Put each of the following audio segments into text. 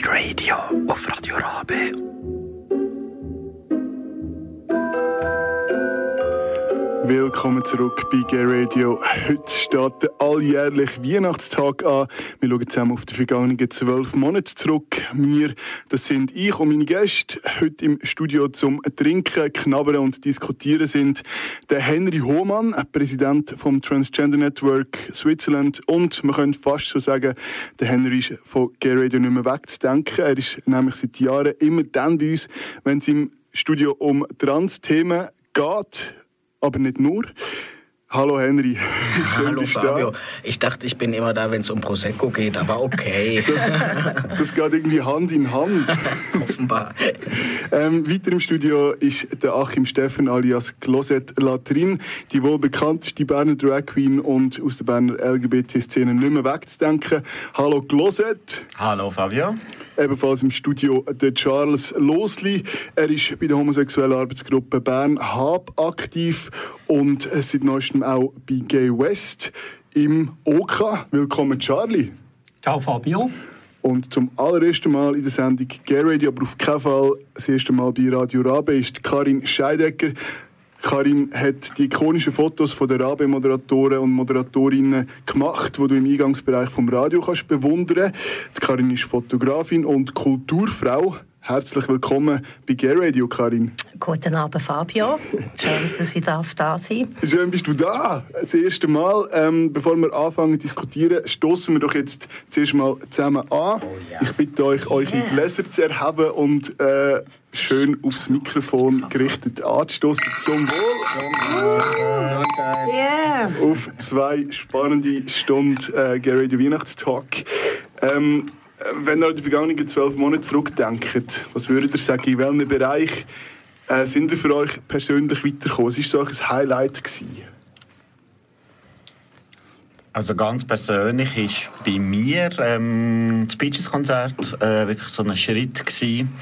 B-Radio auf Radio Rabe. Willkommen zurück bei Gay Radio. Heute steht der alljährliche Weihnachtstag an. Wir schauen zusammen auf die vergangenen zwölf Monate zurück. Wir, das sind ich und meine Gäste, heute im Studio zum Trinken, Knabbern und Diskutieren sind der Henry Hohmann, Präsident vom Transgender Network Switzerland und man könnte fast so sagen, der Henry ist von Gay Radio nicht mehr wegzudenken. Er ist nämlich seit Jahren immer dann bei uns, wenn es im Studio um Trans-Themen geht aber nicht nur. Hallo Henry. Schön, Hallo Fabio. Da. Ich dachte, ich bin immer da, wenn es um Prosecco geht, aber okay. Das, das geht irgendwie Hand in Hand. Offenbar. Ähm, weiter im Studio ist der Achim Steffen alias Closet Latrin, die wohl bekannteste Berner Drag Queen und aus der Berner LGBT-Szene nicht mehr wegzudenken. Hallo Closet. Hallo Fabio ebenfalls im Studio der Charles Losli. Er ist bei der homosexuellen Arbeitsgruppe Bern Hab aktiv und seit neuestem auch bei Gay West im OK. Willkommen, Charlie. Ciao, Fabio. Und zum allerersten Mal in der Sendung Gay Radio, aber auf keinen Fall das erste Mal bei Radio Rabe, ist Karin Scheidecker. Karin hat die ikonischen Fotos von der Rabe-Moderatoren und Moderatorinnen gemacht, die du im Eingangsbereich vom Radio kannst bewundern. Die Karin ist Fotografin und Kulturfrau. Herzlich willkommen bei Gay Radio, Karin. Guten Abend, Fabio. Schön, dass ich da sein darf. Schön, bist du da. Das erste Mal. Ähm, bevor wir anfangen zu diskutieren, stoßen wir doch jetzt zuerst mal zusammen an. Oh, yeah. Ich bitte euch, eure yeah. Gläser zu erheben und äh, schön aufs Mikrofon gerichtet anzustoßen. Zum Wohl. Yeah. Auf zwei spannende Stunden äh, Gay Radio Weihnachtstalk. Ähm, wenn ihr an die vergangenen zwölf Monate zurückdenkt, was würdet ihr sagen, in welchem Bereich äh, sind ihr für euch persönlich weitergekommen? Was war so ein Highlight? Gewesen? Also ganz persönlich ist bei mir ähm, das Peaches-Konzert äh, wirklich so ein Schritt gewesen.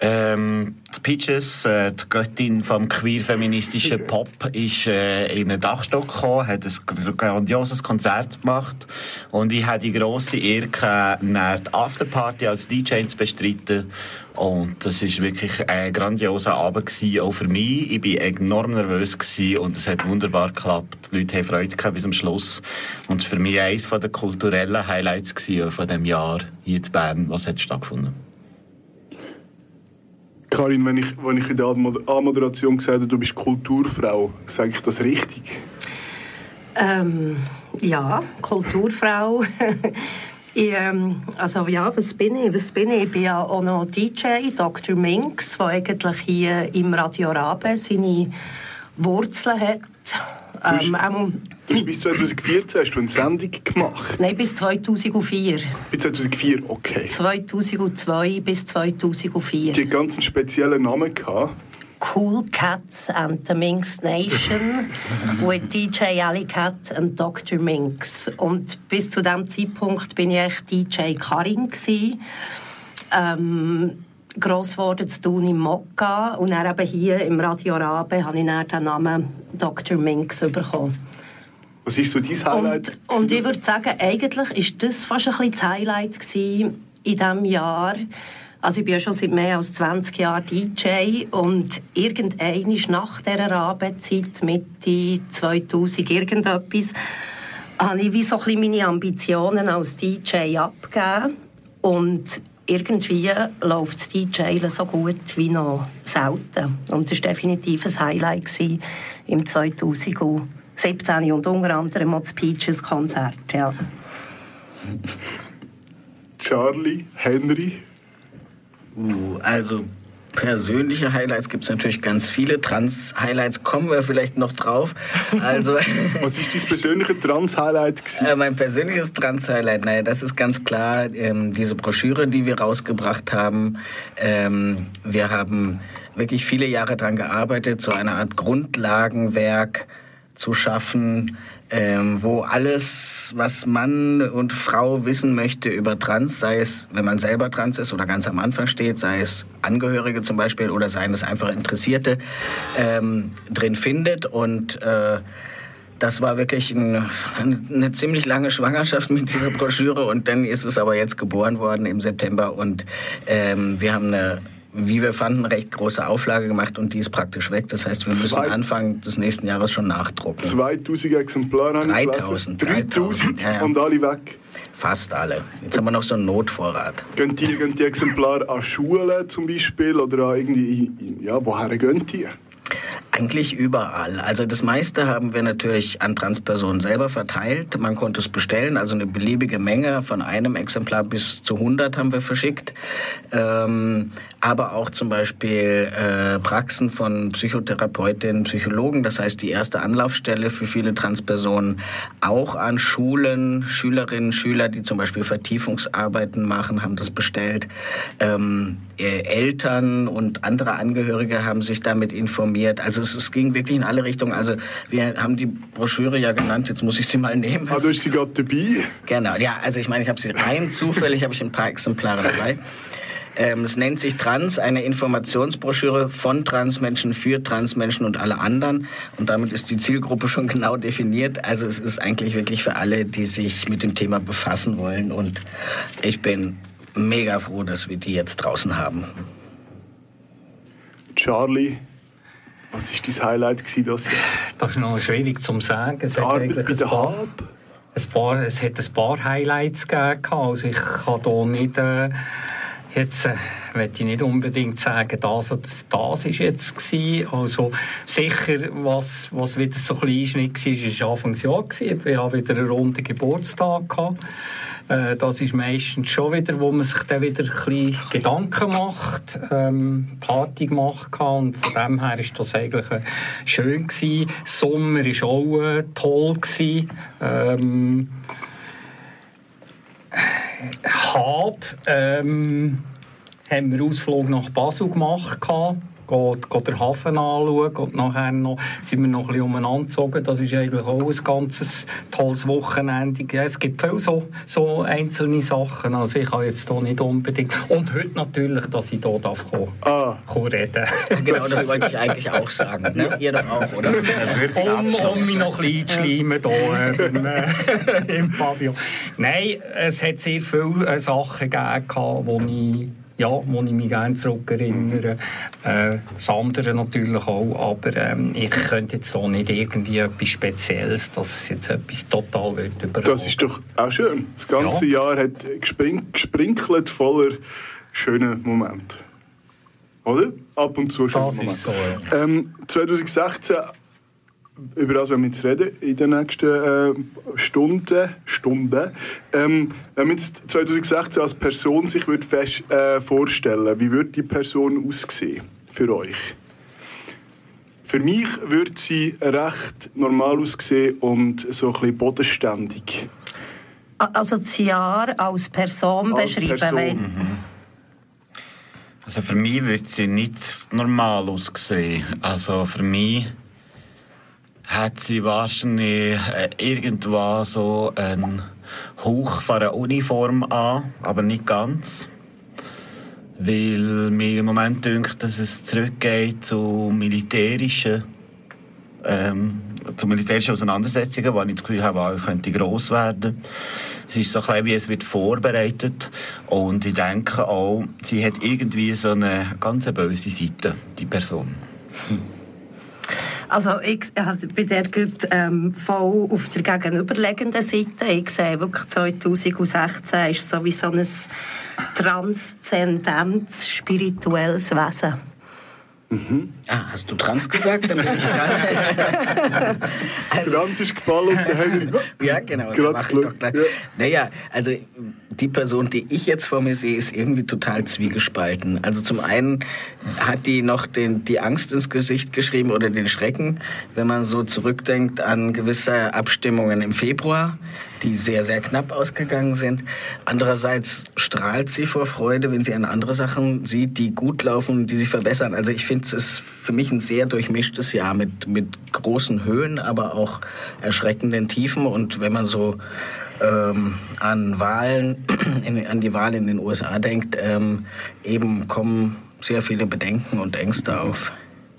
Ähm, die Peaches, äh, die Göttin vom queer-feministischen Pop, ist äh, in einen Dachstock gekommen, hat ein grandioses Konzert gemacht und ich hatte die grosse Ehre, die Afterparty als DJ zu bestreiten. Und das war wirklich ein grandioser Abend gewesen, auch für mich. Ich war enorm nervös gewesen und es hat wunderbar geklappt. Die Leute haben Freude gehabt bis zum Schluss. Und es war für mich eines der kulturellen Highlights gewesen von diesem Jahr hier in Bern, was hat stattgefunden. Karin, wenn ich, wenn ich in der Anmoderation gesagt habe, du bist Kulturfrau, sage ich das richtig? Ähm, ja, Kulturfrau. ich, ähm, also ja, was bin ich? Was bin ich? Ich bin ja auch noch DJ, Dr. Minx, der eigentlich hier im Radio Rabe seine Wurzeln hat. Ähm, Du hast bis 2014 hast du eine Sendung gemacht? Nein, bis 2004. Bis 2004, okay. 2002 bis 2004. Die ganzen speziellen Namen gehabt? Cool Cats and the Minx Nation with DJ Alley Cat and Dr. Minx. Und bis zu diesem Zeitpunkt bin ich echt DJ Karin. Ähm, gross geworden zu tun im Mokka und dann eben hier im Radio Rabe habe ich dann den Namen Dr. Minx bekommen. Was ist so dein Highlight? Und, und ich würde sagen, eigentlich war das fast ein bisschen das Highlight in diesem Jahr. Also ich bin ja schon seit mehr als 20 Jahren DJ und irgendein nach dieser Arbeitszeit, Mitte 2000, irgendetwas, habe ich wie so ein bisschen meine Ambitionen als DJ abgegeben und irgendwie läuft das DJ so gut wie noch selten. Und das war definitiv ein Highlight im 2000 17 und unter anderem auch das Peaches Konzert. Ja. Charlie, Henry? Uh, also persönliche Highlights gibt es natürlich ganz viele. Trans-Highlights kommen wir vielleicht noch drauf. Also, Was ist dein persönliche Trans-Highlight? Äh, mein persönliches Trans-Highlight, naja, das ist ganz klar ähm, diese Broschüre, die wir rausgebracht haben. Ähm, wir haben wirklich viele Jahre daran gearbeitet, so eine Art Grundlagenwerk zu schaffen, ähm, wo alles, was Mann und Frau wissen möchte über Trans, sei es, wenn man selber trans ist oder ganz am Anfang steht, sei es Angehörige zum Beispiel oder seien es einfach Interessierte, ähm, drin findet. Und äh, Das war wirklich eine, eine, ziemlich lange Schwangerschaft mit dieser Broschüre und dann ist es aber jetzt geboren worden im September und ähm, wir haben eine wie wir fanden, recht große Auflage gemacht und die ist praktisch weg. Das heißt, wir müssen Zwei Anfang des nächsten Jahres schon nachdrucken. 2000 Exemplare 3000. 3000 ja, ja. und alle weg. Fast alle. Jetzt haben wir noch so einen Notvorrat. Gehen die, gehen die Exemplare an Schulen zum Beispiel oder an irgendwie, ja, woher gehen die? Eigentlich überall. Also das meiste haben wir natürlich an Transpersonen selber verteilt. Man konnte es bestellen, also eine beliebige Menge von einem Exemplar bis zu 100 haben wir verschickt. Ähm, aber auch zum Beispiel äh, Praxen von Psychotherapeutinnen, Psychologen, das heißt die erste Anlaufstelle für viele Transpersonen, auch an Schulen, Schülerinnen, Schüler, die zum Beispiel Vertiefungsarbeiten machen, haben das bestellt. Ähm, äh, Eltern und andere Angehörige haben sich damit informiert. Also es, es, ging wirklich in alle Richtungen. Also wir haben die Broschüre ja genannt, jetzt muss ich sie mal nehmen. Du hast sie gerade dabei? Genau, ja, also ich meine, ich habe sie rein zufällig, habe ich ein paar Exemplare dabei. Ähm, es nennt sich Trans, eine Informationsbroschüre von Transmenschen für Transmenschen und alle anderen. Und damit ist die Zielgruppe schon genau definiert. Also es ist eigentlich wirklich für alle, die sich mit dem Thema befassen wollen. Und ich bin mega froh, dass wir die jetzt draußen haben. Charlie, was war dein Highlight das Jahr? Das ist noch schwierig zu sagen. Es hat eigentlich ein paar, ein paar, es hat ein paar Highlights gegeben. Also ich kann hier nicht... Äh, jetzt äh, möchte ich nicht unbedingt sagen, das oder das ist jetzt gewesen. Also sicher, was, was wieder so ein Einschnitt war, war Anfangsjahr. Wir haben wieder einen runden Geburtstag gehabt. Äh, das ist meistens schon wieder, wo man sich dann wieder ein Gedanken macht, ähm, Party gemacht hat. Und von dem her ist das eigentlich äh, schön gewesen. Sommer war auch äh, toll gewesen. Ähm, Hab ähm, haben wir Ausflug nach Basel gemacht. Gehabt geht, geht den Hafen anschauen und nachher noch, sind wir noch ein bisschen umeinander gezogen. Das ist eigentlich auch ein ganz tolles Wochenende. Es gibt viele so, so einzelne Sachen. Also ich habe jetzt hier nicht unbedingt... Und heute natürlich, dass ich hier darf kommen, ah. kommen reden Genau, das wollte ich eigentlich auch sagen. Ne? Ihr doch auch, oder? um, um mich noch ein bisschen zu schleimen hier im, äh, im Pavillon. Nein, es hat sehr viele äh, Sachen gegeben, die ich ja, wo ich mich gerne zurückerinnere. Äh, das andere natürlich auch, aber ähm, ich könnte jetzt so nicht irgendwie etwas Spezielles, dass es jetzt etwas total wird überall. Das ist doch auch schön. Das ganze ja. Jahr hat gesprinkelt voller schöner Momente. Oder? Ab und zu schöne Momente. So, ja. ähm, 2016 über das werden wir jetzt reden in den nächsten äh, Stunden. Stunden. Ähm, wenn man jetzt 2016 als Person sich würde fest, äh, vorstellen wie würde die Person aussehen für euch? Für mich würde sie recht normal aussehen und so ein bisschen bodenständig. Also das Jahr als Person als beschreiben. Person. Mhm. Also für mich würde sie nicht normal aussehen. Also für mich hat sie wahrscheinlich äh, irgendwann so einen Hauch von einer Uniform an, aber nicht ganz. Weil mir im Moment denkt, dass es zurückgeht zu militärischen, ähm, zu militärischen Auseinandersetzungen, wo ich das Gefühl habe, ich könnte gross werden. Es ist so ein bisschen, wie es wird vorbereitet. Und ich denke auch, sie hat irgendwie so eine ganz böse Seite, die Person. Hm. Also ich bin der ähm, voll auf der gegenüberliegenden Seite. Ich sehe wirklich 2016 ist so wie so ein transzendentes spirituelles Wesen. Mhm. Ah, hast du trans gesagt? Dann bin ich dran. also, trans ist gefallen und der Henry. ja, genau. Mach ich doch gleich. Ja. Naja, also die Person, die ich jetzt vor mir sehe, ist irgendwie total zwiegespalten. Also zum einen hat die noch den, die Angst ins Gesicht geschrieben oder den Schrecken, wenn man so zurückdenkt an gewisse Abstimmungen im Februar die sehr, sehr knapp ausgegangen sind. Andererseits strahlt sie vor Freude, wenn sie an andere Sachen sieht, die gut laufen, die sich verbessern. Also ich finde, es ist für mich ein sehr durchmischtes Jahr mit, mit großen Höhen, aber auch erschreckenden Tiefen. Und wenn man so ähm, an Wahlen, in, an die Wahl in den USA denkt, ähm, eben kommen sehr viele Bedenken und Ängste auf.